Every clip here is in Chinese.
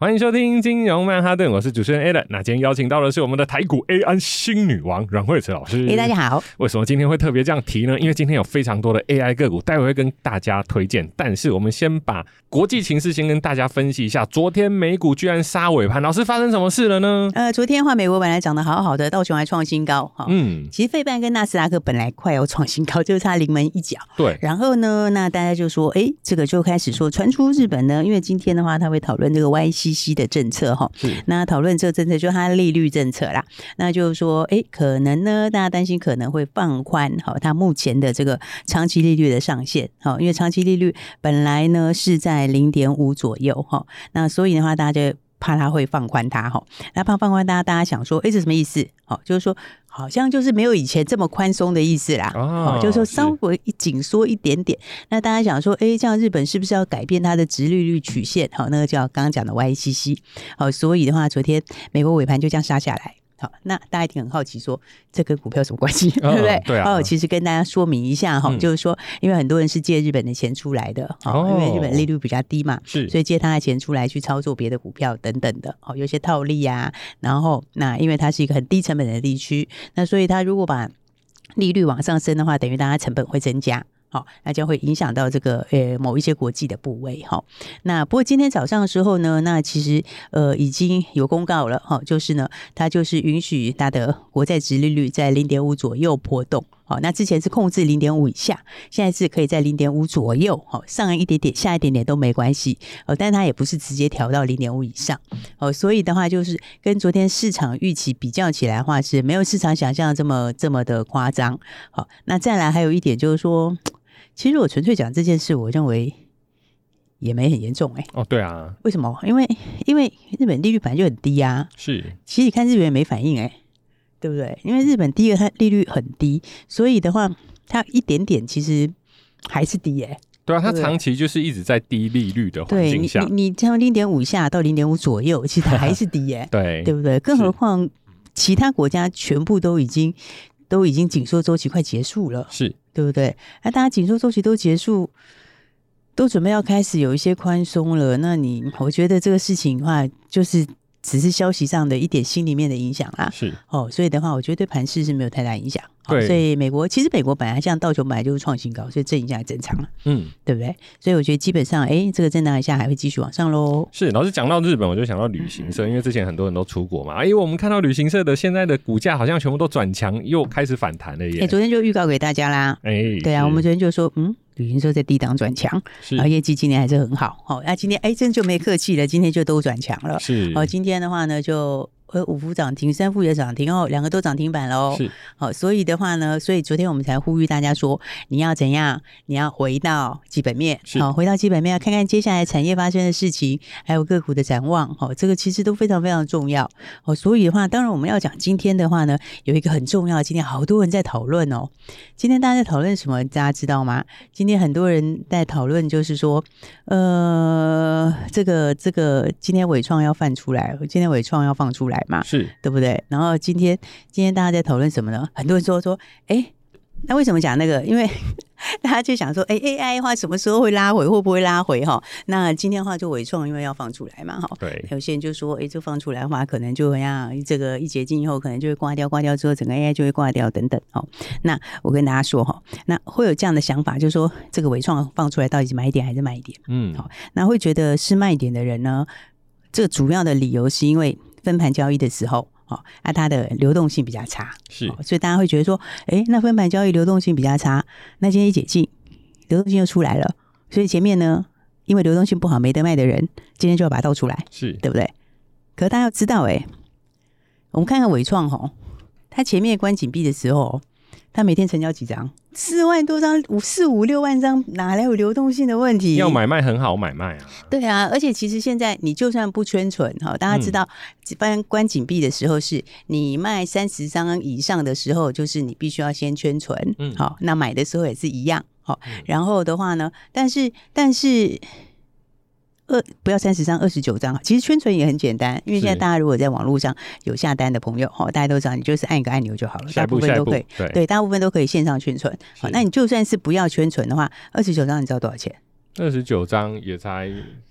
欢迎收听金融曼哈顿，我是主持人 Alan。那今天邀请到的是我们的台股 AI 新女王阮慧慈老师。哎，大家好。为什么今天会特别这样提呢？因为今天有非常多的 AI 个股，待会会跟大家推荐。但是我们先把国际情势先跟大家分析一下。昨天美股居然杀尾盘，老师发生什么事了呢？呃，昨天的话，美国本来涨得好好的，道琼还创新高。哈，嗯，其实费半跟纳斯达克本来快要创新高，就差临门一脚。对。然后呢，那大家就说，哎，这个就开始说传出日本呢，因为今天的话，他会讨论这个 YCC 的政策。哈，那讨论这个政策，就是它的利率政策啦。那就是说，哎，可能呢，大家担心可能会放宽，好，它目前的这个长期利率的上限，哈，因为长期利率本来呢是在零点五左右，哈，那所以的话，大家就怕他会放宽它，哈，那怕放宽大家，大家想说，哎，这什么意思？好，就是说。好像就是没有以前这么宽松的意思啦，哦，就是说稍微一紧缩一点点。那大家想说，哎，这样日本是不是要改变它的直利率曲线？好，那个叫刚刚讲的 YCC。好，所以的话，昨天美国尾盘就这样杀下来。好，那大家一定很好奇，说这跟股票什么关系，哦、对不对？对啊。哦，其实跟大家说明一下哈，嗯、就是说，因为很多人是借日本的钱出来的，哦，因为日本利率比较低嘛，是，所以借他的钱出来去操作别的股票等等的，哦，有些套利呀、啊。然后，那因为它是一个很低成本的地区，那所以他如果把利率往上升的话，等于大家成本会增加。好，那将会影响到这个呃某一些国际的部位哈。那不过今天早上的时候呢，那其实呃已经有公告了哈，就是呢，它就是允许它的国债殖利率在零点五左右波动。好，那之前是控制零点五以下，现在是可以在零点五左右，好上一点点下一点点都没关系。哦，但它也不是直接调到零点五以上。哦，所以的话就是跟昨天市场预期比较起来的话，是没有市场想象这么这么的夸张。好，那再来还有一点就是说。其实我纯粹讲这件事，我认为也没很严重哎、欸。哦，对啊，为什么？因为因为日本利率本来就很低啊。是，其实你看日元也没反应哎、欸，对不对？因为日本第一个它利率很低，所以的话它一点点其实还是低哎、欸。对啊，它长期就是一直在低利率的环境下。对，你你从零点五下到零点五左右，其实还是低哎、欸。对，对不对？更何况其他国家全部都已经都已经紧缩周期快结束了。是。对不对？那大家紧缩周期都结束，都准备要开始有一些宽松了。那你，我觉得这个事情的话，就是只是消息上的一点心里面的影响啦。是哦，所以的话，我觉得对盘势是没有太大影响。对，所以美国其实美国本来像道琼本来就是创新高，所以震一下正常了。嗯，对不对？所以我觉得基本上，哎，这个震荡一下还会继续往上喽。是，老师讲到日本，我就想到旅行社，因为之前很多人都出国嘛。哎，我们看到旅行社的现在的股价好像全部都转强，又开始反弹了耶。哎，昨天就预告给大家啦。哎，对啊，我们昨天就说，嗯，旅行社在低档转强，是，然后业绩今年还是很好。好，那今天哎，真就没客气了，今天就都转强了。是，好，今天的话呢，就。呃，五福涨停，三福也涨停哦，两个都涨停板喽。是，好，所以的话呢，所以昨天我们才呼吁大家说，你要怎样？你要回到基本面，好，回到基本面，要看看接下来产业发生的事情，还有个股的展望，好，这个其实都非常非常重要。哦，所以的话，当然我们要讲今天的话呢，有一个很重要，今天好多人在讨论哦。今天大家在讨论什么？大家知道吗？今天很多人在讨论，就是说，呃，这个这个，今天伟创要放出来，今天伟创要放出来。嘛，是对不对？然后今天今天大家在讨论什么呢？很多人说说，哎，那为什么讲那个？因为 大家就想说，哎，AI 的话什么时候会拉回？会不会拉回？哈，那今天的话就伟创，因为要放出来嘛，哈。对。有些人就说，哎，这放出来的话，可能就会让这个一解禁以后，可能就会挂掉，挂掉之后，整个 AI 就会挂掉，等等。哦，那我跟大家说哈，那会有这样的想法，就是说这个伟创放出来到底是买点还是卖点？嗯，好，那会觉得是卖点的人呢，这个主要的理由是因为。分盘交易的时候，哦，那它的流动性比较差，是，所以大家会觉得说，哎，那分盘交易流动性比较差，那今天一解禁，流动性又出来了，所以前面呢，因为流动性不好没得卖的人，今天就要把它倒出来，是对不对？可是大家要知道，哎，我们看看伟创，吼，它前面关紧闭的时候。他每天成交几张？四万多张，五四五六万张，哪来有流动性的问题？要买卖很好买卖啊。对啊，而且其实现在你就算不圈存哈，大家知道，一般关紧闭的时候是你卖三十张以上的时候，就是你必须要先圈存。嗯，好，那买的时候也是一样。好，然后的话呢，但是但是。二不要三十张，二十九张。其实圈存也很简单，因为现在大家如果在网络上有下单的朋友，哈，大家都知道，你就是按一个按钮就好了，大部分都可以，对，对，大部分都可以线上圈存。好，那你就算是不要圈存的话，二十九张你知道多少钱？二十九张也才，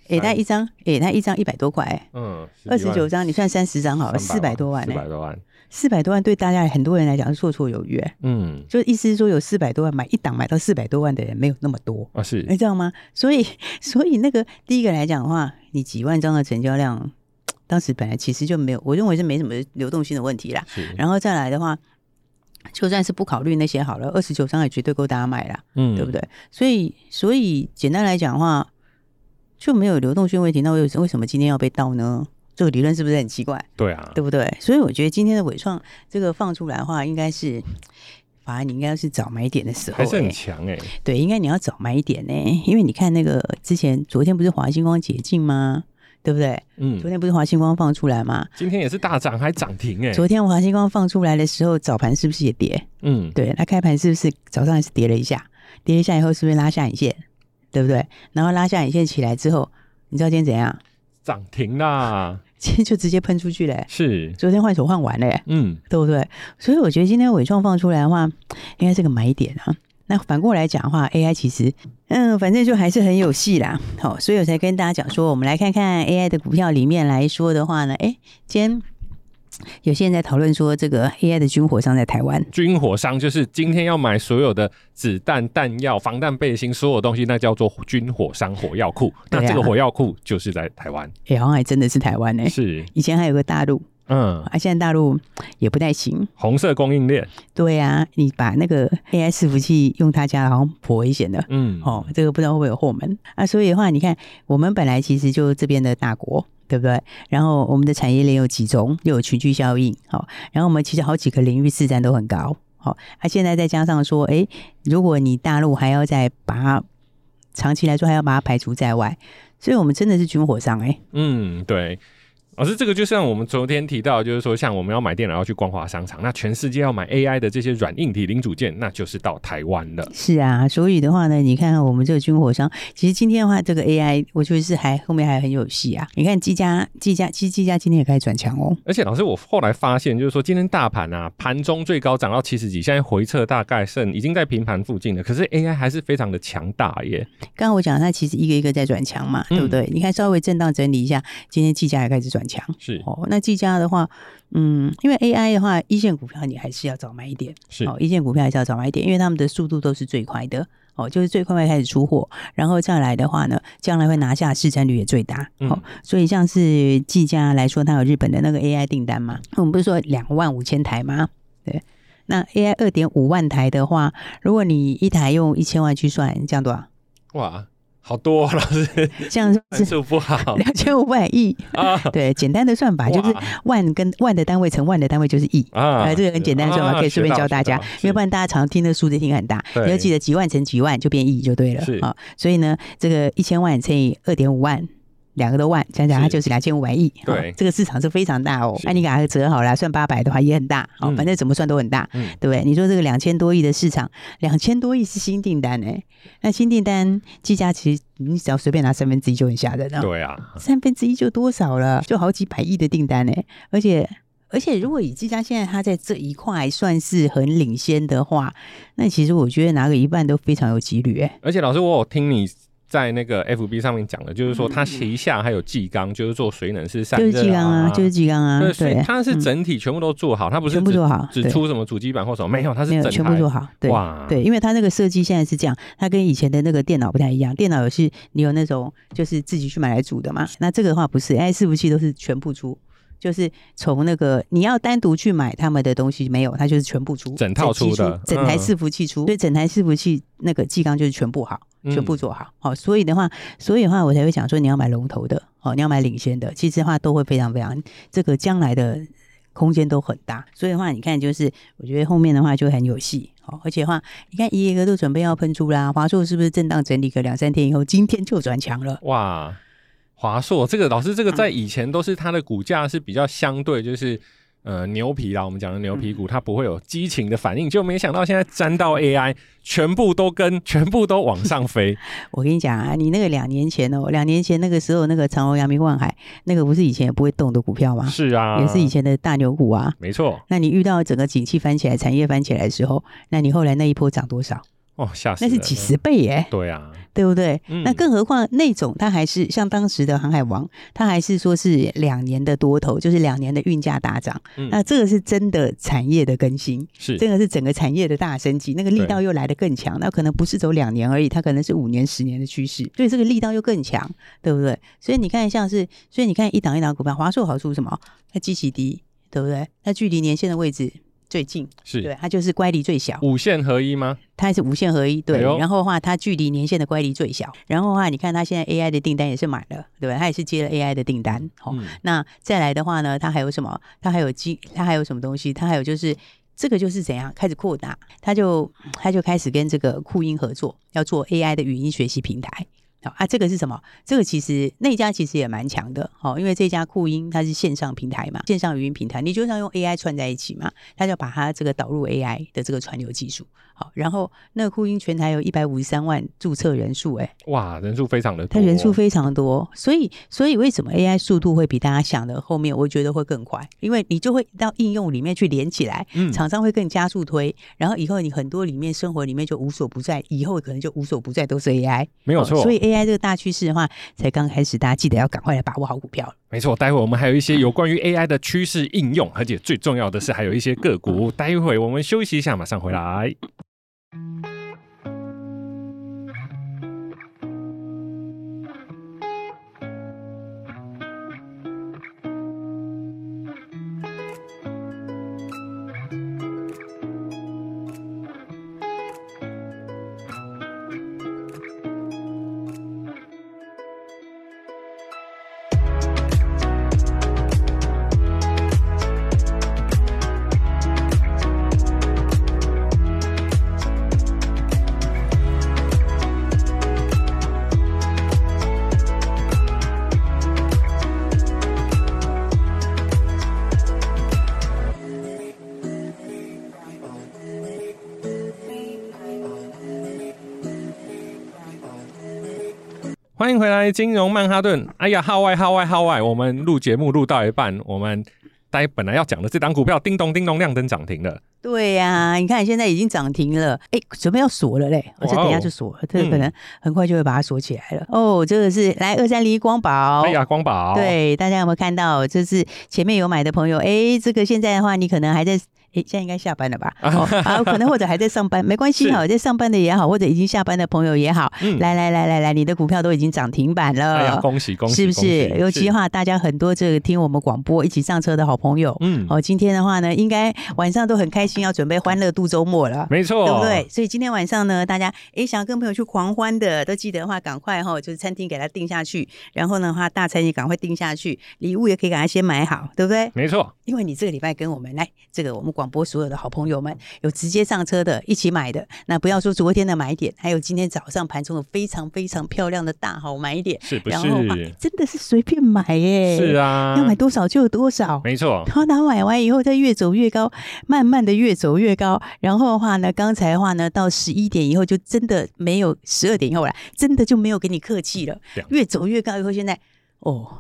哎，那一张，哎，那一张一百多块，嗯，二十九张你算三十张好了，四百多万，四百多万。四百多万对大家很多人来讲是绰绰有余，嗯，就意思是说有四百多万买一档买到四百多万的人没有那么多啊，是，你知道吗？所以，所以那个第一个来讲的话，你几万张的成交量，当时本来其实就没有，我认为是没什么流动性的问题啦。然后再来的话，就算是不考虑那些好了，二十九张也绝对够大家买了，嗯，对不对？所以，所以简单来讲的话，就没有流动性问题。那为为什么今天要被盗呢？这个理论是不是很奇怪？对啊，对不对？所以我觉得今天的伟创这个放出来的话，应该是反而你应该是早买点的时候，还是很强哎、欸。对，应该你要早买一点呢、欸，因为你看那个之前昨天不是华星光解禁吗？对不对？嗯，昨天不是华星光放出来吗？今天也是大涨，还涨停哎、欸。昨天华星光放出来的时候，早盘是不是也跌？嗯，对，它开盘是不是早上还是跌了一下？跌了一下以后，是不是拉下影线？对不对？然后拉下影线起来之后，你知道今天怎样？涨停啦！今天就直接喷出去了、欸，是昨天换手换完了、欸，嗯，对不对？所以我觉得今天伪创放出来的话，应该是个买点啊。那反过来讲的话，AI 其实，嗯，反正就还是很有戏啦。好，所以我才跟大家讲说，我们来看看 AI 的股票里面来说的话呢，哎、欸，今天。有些人在讨论说，这个 AI 的军火商在台湾，军火商就是今天要买所有的子弹、弹药、防弹背心，所有东西，那叫做军火商火药库。那这个火药库就是在台湾，哎、欸，好像还真的是台湾呢、欸。是，以前还有个大陆，嗯，啊，现在大陆也不太行。红色供应链，对呀、啊，你把那个 AI 伺服器用他家，好像颇危险的。嗯，哦，这个不知道会不会有后门啊？所以的话，你看，我们本来其实就这边的大国。对不对？然后我们的产业链又集中，又有群聚效应，好。然后我们其实好几个领域市占都很高，好。那现在再加上说，哎，如果你大陆还要再把它长期来说还要把它排除在外，所以我们真的是军火商哎。嗯，对。老师，这个就像我们昨天提到，就是说，像我们要买电脑要去光华商场，那全世界要买 AI 的这些软硬体零组件，那就是到台湾了。是啊，所以的话呢，你看看我们这个军火商，其实今天的话，这个 AI 我觉得是还后面还很有戏啊。你看技嘉，技嘉，其实技嘉今天也开始转强哦。而且老师，我后来发现，就是说今天大盘啊，盘中最高涨到七十几，现在回撤大概剩已经在平盘附近了。可是 AI 还是非常的强大耶。刚刚我讲它其实一个一个在转强嘛，对不对？嗯、你看稍微震荡整理一下，今天技嘉也开始转强。是哦。那技嘉的话，嗯，因为 AI 的话，一线股票你还是要早买一点，是哦，一线股票还是要早买一点，因为他们的速度都是最快的哦，就是最快会开始出货，然后再来的话呢，将来会拿下市占率也最大，嗯、哦，所以像是技嘉来说，它有日本的那个 AI 订单嘛，我们不是说两万五千台吗？对，那 AI 二点五万台的话，如果你一台用一千万去算，这样多少？哇！好多老师，这样是 数不好，两千五百亿啊！对，简单的算法就是万跟万的单位乘万的单位就是亿啊，这个很简单的算法，可以顺便教大家，因为不然大家常听的数字听很大，你要记得几万乘几万就变亿就对了啊。所以呢，这个一千万乘以二点五万。两个多万，想想它就是两千五百亿，对，这个市场是非常大哦。那你给它折好了，算八百的话也很大，哦，反正怎么算都很大，嗯，对不对？你说这个两千多亿的市场，两千多亿是新订单哎，那新订单计价其实你只要随便拿三分之一就很吓人了，对啊，三分之一就多少了？就好几百亿的订单哎，而且而且如果以计价现在它在这一块算是很领先的话，那其实我觉得拿个一半都非常有几率哎。而且老师，我有听你。在那个 FB 上面讲的，就是说它旗下还有技钢，就是做水冷式散热，就是技钢啊，就是技钢啊。对，所以它是整体全部都做好，它不是全部做好，只出什么主机板或什么没有，它是整全部做好。对，哇，对，因为它那个设计现在是这样，它跟以前的那个电脑不太一样，电脑有是你有那种就是自己去买来组的嘛，那这个的话不是，AI 伺服器都是全部出。就是从那个你要单独去买他们的东西没有，它就是全部出，整套出的，整台伺服器出，所以整台伺服器那个技钢就是全部好，全部做好，好，所以的话，所以的话我才会想说你要买龙头的，哦，你要买领先的，其实的话都会非常非常，这个将来的空间都很大，所以的话你看就是我觉得后面的话就很有戏，哦，而且的话你看一个都准备要喷出啦，华硕是不是震荡整理个两三天以后，今天就转强了，哇。华硕这个老师，这个在以前都是它的股价是比较相对，就是呃牛皮啦，我们讲的牛皮股，它不会有激情的反应，就没想到现在沾到 AI，全部都跟 全部都往上飞。我跟你讲啊，你那个两年前哦，两年前那个时候那个长虹、阳明、万海，那个不是以前也不会动的股票吗？是啊，也是以前的大牛股啊。没错。那你遇到整个景气翻起来，产业翻起来的时候，那你后来那一波涨多少？哦，吓死！那是几十倍耶！对啊，对不对？嗯、那更何况那种，它还是像当时的航海王，它还是说是两年的多头，就是两年的运价大涨。嗯、那这个是真的产业的更新，是这个是整个产业的大升级，那个力道又来得更强。那可能不是走两年而已，它可能是五年、十年的趋势，所以这个力道又更强，对不对？所以你看，像是，所以你看一档一档股票，华硕好处是什么？它基期低，对不对？它距离年线的位置。最近是对，它就是乖离最小，五线合一吗？它是五线合一，对。哎、然后的话，它距离年限的乖离最小。然后的话，你看它现在 AI 的订单也是满了，对吧？它也是接了 AI 的订单。好、嗯哦，那再来的话呢，它还有什么？它还有机，它还有什么东西？它还有就是这个就是怎样开始扩大？它就它就开始跟这个酷音合作，要做 AI 的语音学习平台。啊，这个是什么？这个其实那家其实也蛮强的，哦，因为这家酷音它是线上平台嘛，线上语音平台，你就像用 AI 串在一起嘛，它就把它这个导入 AI 的这个串流技术，好，然后那个酷音全台有一百五十三万注册人数，哎，哇，人数非常的多，它人数非常多，所以所以为什么 AI 速度会比大家想的后面我觉得会更快？因为你就会到应用里面去连起来，嗯，厂商会更加速推，然后以后你很多里面生活里面就无所不在，以后可能就无所不在都是 AI，没有错，所以 AI。这个大趋势的话，才刚开始，大家记得要赶快来把握好股票。没错，待会我们还有一些有关于 AI 的趋势应用，而且最重要的是还有一些个股。待会我们休息一下，马上回来。欢迎回来，金融曼哈顿。哎呀，号外号外号外！我们录节目录到一半，我们待本来要讲的这档股票，叮咚叮咚亮灯涨停了。对呀、啊，你看现在已经涨停了，哎，准备要锁了嘞，我这等一下就锁了，这个可能很快就会把它锁起来了。嗯、哦，这个是来二三零一光宝，哎呀，光宝，对，大家有没有看到？就是前面有买的朋友，哎，这个现在的话，你可能还在。诶，现在应该下班了吧？哦，好，可能或者还在上班，没关系哈，在上班的也好，或者已经下班的朋友也好，嗯，来来来来来，你的股票都已经涨停板了，哎呀，恭喜恭喜，是不是？尤其的话，大家很多这个听我们广播一起上车的好朋友，嗯，哦，今天的话呢，应该晚上都很开心，要准备欢乐度周末了，没错，对不对？所以今天晚上呢，大家诶想要跟朋友去狂欢的，都记得的话，赶快哈，就是餐厅给他定下去，然后的话，大餐也赶快定下去，礼物也可以给他先买好，对不对？没错，因为你这个礼拜跟我们来这个我们广播所有的好朋友。们有直接上车的，一起买的，那不要说昨天的买点，还有今天早上盘中的非常非常漂亮的大好买点，是不是？然后真的是随便买耶，是啊，要买多少就有多少，没错。然后他买完以后再越走越高，慢慢的越走越高。然后的话呢，刚才的话呢，到十一点以后就真的没有，十二点以后了，真的就没有给你客气了，越走越高以后，现在哦。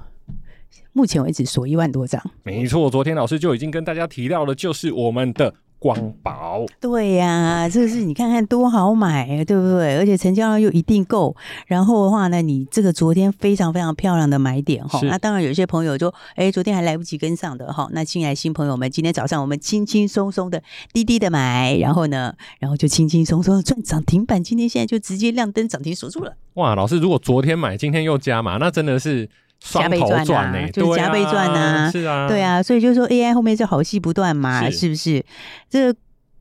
目前为止锁一万多张，没错。昨天老师就已经跟大家提到了，就是我们的光宝。对呀、啊，这个是你看看多好买，对不对？而且成交量又一定够。然后的话呢，你这个昨天非常非常漂亮的买点哈。那当然有些朋友就哎，昨天还来不及跟上的哈。那进来新朋友们，今天早上我们轻轻松松的滴滴的买，然后呢，然后就轻轻松松的赚涨停板。今天现在就直接亮灯涨停锁住了。哇，老师，如果昨天买，今天又加码，那真的是。加倍赚啊，就是加倍赚啊，是啊，对啊，所以就是说 AI 后面就好戏不断嘛，是不是？这个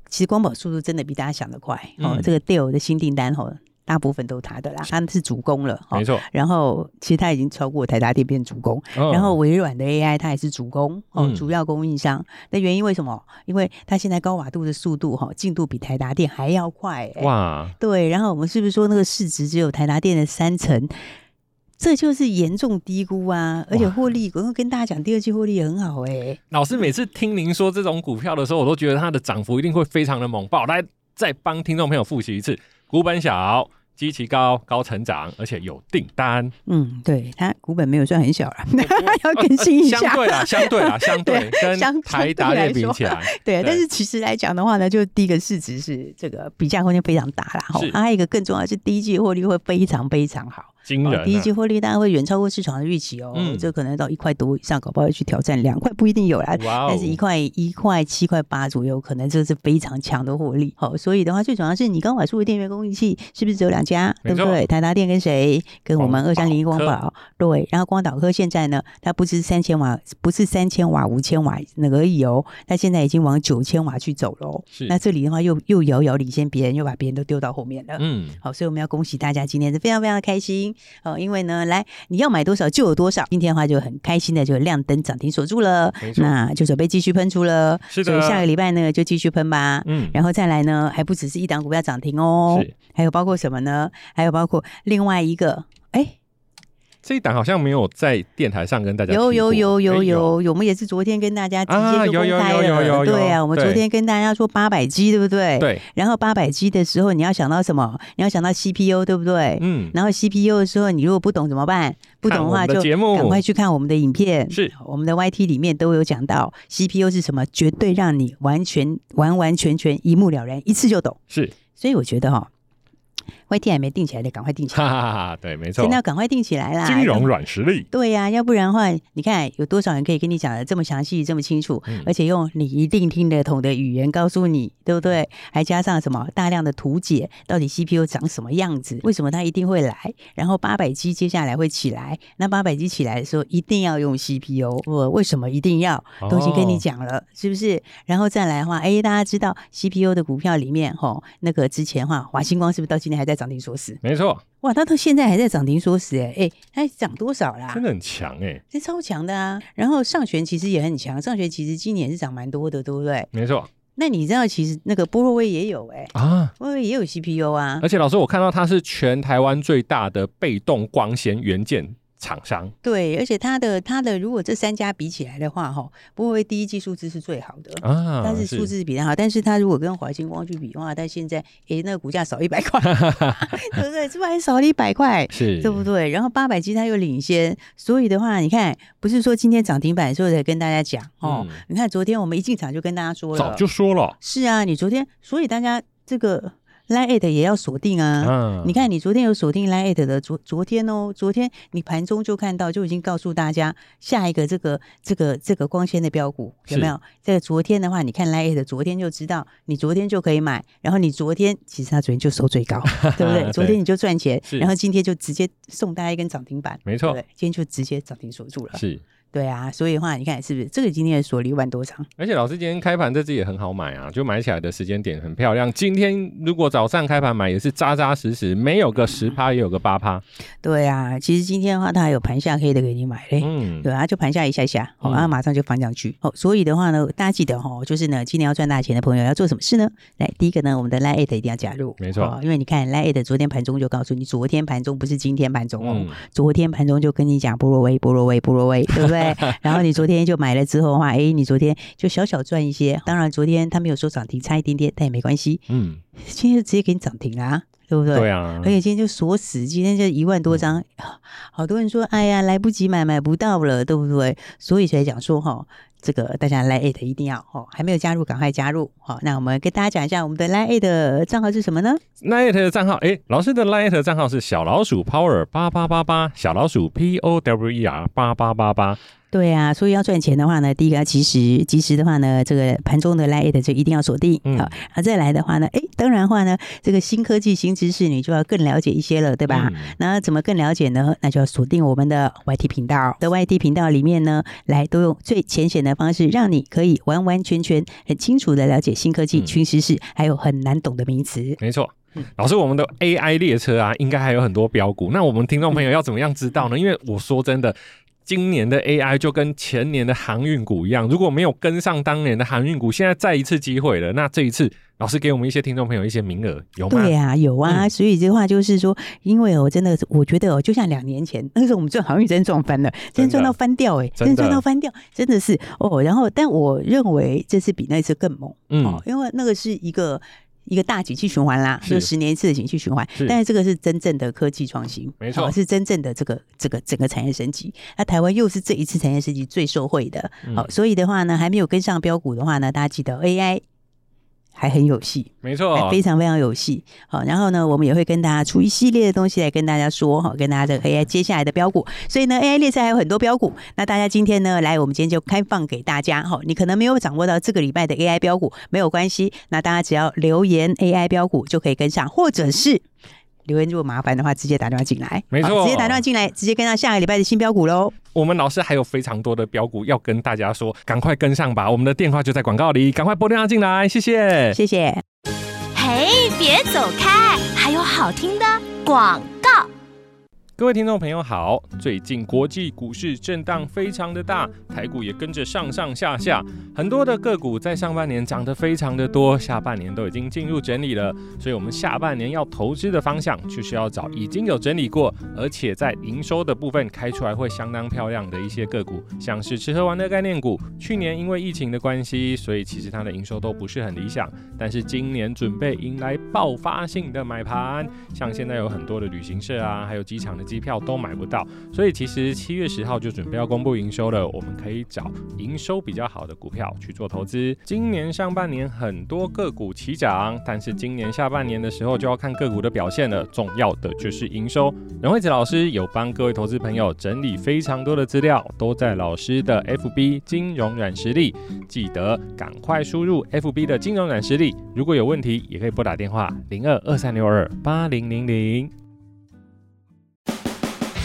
其实光宝速度真的比大家想的快哦。这个 Dell 的新订单哦，大部分都他的啦，他是主攻了，没错。然后其实他已经超过台达电变主攻，然后微软的 AI 它也是主攻哦，主要供应商。那原因为什么？因为它现在高瓦度的速度哈，进度比台达电还要快哇。对，然后我们是不是说那个市值只有台达电的三成？这就是严重低估啊！而且获利，我会跟大家讲，第二季获利也很好哎、欸。老师每次听您说这种股票的时候，我都觉得它的涨幅一定会非常的猛爆。来，再帮听众朋友复习一次：股本小。基期高，高成长，而且有订单。嗯，对，它股本没有算很小了，要更新一下。相对啊，相对啊，相对 跟台达电比起来，对，但是其实来讲的话呢，就第一个市值是这个比价空间非常大啦。哈，还有一个更重要的是第一季获利会非常非常好。惊人、啊哦！第一季获利大概会远超过市场的预期哦，嗯、这可能到一块多以上，搞不好要去挑战两块，不一定有啦。哦、但是一块一块七块八左右，可能这是非常强的获利。好、哦，所以的话，最主要是你刚买出的电源供应器是不是只有两家？对不对？台达电跟谁？跟我们二三零一光宝。对，然后光导科现在呢，它不是三千瓦，不是三千瓦、五千瓦那个而已哦，它现在已经往九千瓦去走了。是，那这里的话又又遥遥领先别人，又把别人都丢到后面了。嗯，好，所以我们要恭喜大家，今天是非常非常的开心哦，因为呢。来，你要买多少就有多少。今天的话就很开心的就亮灯涨停锁住了，那就准备继续喷出了。是的，所以下个礼拜呢就继续喷吧。嗯，然后再来呢，还不只是一档股票涨停哦，还有包括什么呢？还有包括另外一个，哎。这一档好像没有在电台上跟大家有有有有有有，我们也是昨天跟大家直接就公开了，对啊，我们昨天跟大家说八百 G 对不对？对。然后八百 G 的时候，你要想到什么？你要想到 CPU 对不对？嗯。然后 CPU 的时候，你如果不懂怎么办？不懂的话就赶快去看我们的影片，是我们的 YT 里面都有讲到 CPU 是什么，绝对让你完全完完全全一目了然，一次就懂。是。所以我觉得哈。YT 还没定起来的，赶快定起来！哈 哈哈，对，没错，现在要赶快定起来啦！金融软实力，对呀、啊，要不然的话，你看有多少人可以跟你讲的这么详细、这么清楚，嗯、而且用你一定听得懂的语言告诉你，对不对？还加上什么大量的图解，到底 CPU 长什么样子？为什么它一定会来？然后八百 G 接下来会起来，那八百 G 起来的时候一定要用 CPU，我为什么一定要？都已经跟你讲了，哦、是不是？然后再来的话，哎，大家知道 CPU 的股票里面，吼，那个之前的话，华星光是不是到今天还在涨停锁死？没错，哇，它到现在还在涨停锁死，哎，哎，它涨多少啦？真的很强哎，这超强的啊！然后上旋其实也很强，上旋其实今年是涨蛮多的，对不对？没错。那你知道其实那个波若威也有哎啊，波若威也有 CPU 啊，而且老师我看到它是全台湾最大的被动光纤元件。厂商对，而且它的它的如果这三家比起来的话，哈，不会第一季数字是最好的啊，但是数字比较好。是但是它如果跟华星光去比的话，它现在诶、欸、那个股价少一百块，对不对？是不是还少了一百块？是，对不对？然后八百 G 它又领先，所以的话，你看，不是说今天涨停板所以才跟大家讲哦。嗯、你看昨天我们一进场就跟大家说了，早就说了，是啊，你昨天，所以大家这个。Line@ 也要锁定啊！嗯、你看，你昨天有锁定 Line@ 的，昨昨天哦，昨天你盘中就看到，就已经告诉大家下一个这个这个这个光纤的标股有没有？这个昨天的话，你看 Line@ 的，昨天就知道，你昨天就可以买，然后你昨天其实他昨天就收最高，对不对？昨天你就赚钱，然后今天就直接送大家一根涨停板，没错，对，今天就直接涨停锁住了，是。对啊，所以的话，你看是不是这个今天锁了一万多张？而且老师今天开盘这支也很好买啊，就买起来的时间点很漂亮。今天如果早上开盘买也是扎扎实实，没有个十趴也有个八趴。对啊，其实今天的话，它还有盘下黑的给你买嘞。嗯，对啊，就盘下一下下，好、哦，然后马上就翻上去。哦，所以的话呢，大家记得哈、哦，就是呢，今年要赚大钱的朋友要做什么事呢？来，第一个呢，我们的 Line@ 一定要加入，没错、哦，因为你看 Line@ 昨天盘中就告诉你，昨天盘中不是今天盘中哦，嗯、昨天盘中就跟你讲波若威，波若威，波若威，对不对？然后你昨天就买了之后的话，哎，你昨天就小小赚一些。当然，昨天他没有说涨停，差一点点，但也没关系。嗯，今天就直接给你涨停啦，对不对？对啊。而且今天就锁死，今天就一万多张。嗯、好多人说，哎呀，来不及买，买不到了，对不对？所以才讲说，哈，这个大家 Line@ 一定要哦，还没有加入，赶快加入。好，那我们跟大家讲一下，我们的 Line@ 的账号是什么呢？Line@ 的账号，哎，老师的 Line@ 账号是小老鼠 Power 八八八八，小老鼠 P O W E R 八八八八。对啊，所以要赚钱的话呢，第一个要及时，及时的话呢，这个盘中的 Line@ 就一定要锁定。嗯、好，那再来的话呢，哎，当然话呢，这个新科技、新知识，你就要更了解一些了，对吧？嗯、那怎么更了解呢？那就要锁定我们的 YT 频道的 YT 频道里面呢，来都用最浅显的方式，让你可以完完全全、很清楚的了解新科技、趋势是，还有很难懂的名词。没错，老师，我们的 AI 列车啊，应该还有很多标股。那我们听众朋友要怎么样知道呢？因为我说真的。今年的 AI 就跟前年的航运股一样，如果没有跟上当年的航运股，现在再一次机会了。那这一次老师给我们一些听众朋友一些名额，有吗？对呀、啊，有啊。嗯、所以这话就是说，因为我真的，我觉得哦，就像两年前那时候我们赚航运真撞翻了，真撞到翻掉哎，真撞到翻掉，真的是哦。然后，但我认为这次比那次更猛，嗯，哦、因为那个是一个一个大景气循环啦，就十年一次的景气循环。但是这个是真正的科技创新，没错、哦，是真正的这个这个整个产业升级。那台湾又是这一次产业升级最受惠的，好、嗯哦，所以的话呢，还没有跟上标股的话呢，大家记得 AI。还很有戏，没错，非常非常有戏。好，然后呢，我们也会跟大家出一系列的东西来跟大家说，哈，跟大家的 AI 接下来的标股。所以呢，AI 列车还有很多标股。那大家今天呢，来，我们今天就开放给大家。哈，你可能没有掌握到这个礼拜的 AI 标股，没有关系。那大家只要留言 AI 标股就可以跟上，或者是。留言如果麻烦的话，直接打电话进来，没错，直接打电话进来，直接跟上下个礼拜的新标股喽。我们老师还有非常多的标股要跟大家说，赶快跟上吧！我们的电话就在广告里，赶快拨电话进来，谢谢，谢谢。嘿，别走开，还有好听的广告。各位听众朋友好，最近国际股市震荡非常的大，台股也跟着上上下下，很多的个股在上半年涨得非常的多，下半年都已经进入整理了，所以我们下半年要投资的方向就是要找已经有整理过，而且在营收的部分开出来会相当漂亮的一些个股，像是吃喝玩乐概念股，去年因为疫情的关系，所以其实它的营收都不是很理想，但是今年准备迎来爆发性的买盘，像现在有很多的旅行社啊，还有机场的。机票都买不到，所以其实七月十号就准备要公布营收了。我们可以找营收比较好的股票去做投资。今年上半年很多个股齐涨，但是今年下半年的时候就要看个股的表现了。重要的就是营收。任惠子老师有帮各位投资朋友整理非常多的资料，都在老师的 FB 金融软实力，记得赶快输入 FB 的金融软实力。如果有问题，也可以拨打电话零二二三六二八零零零。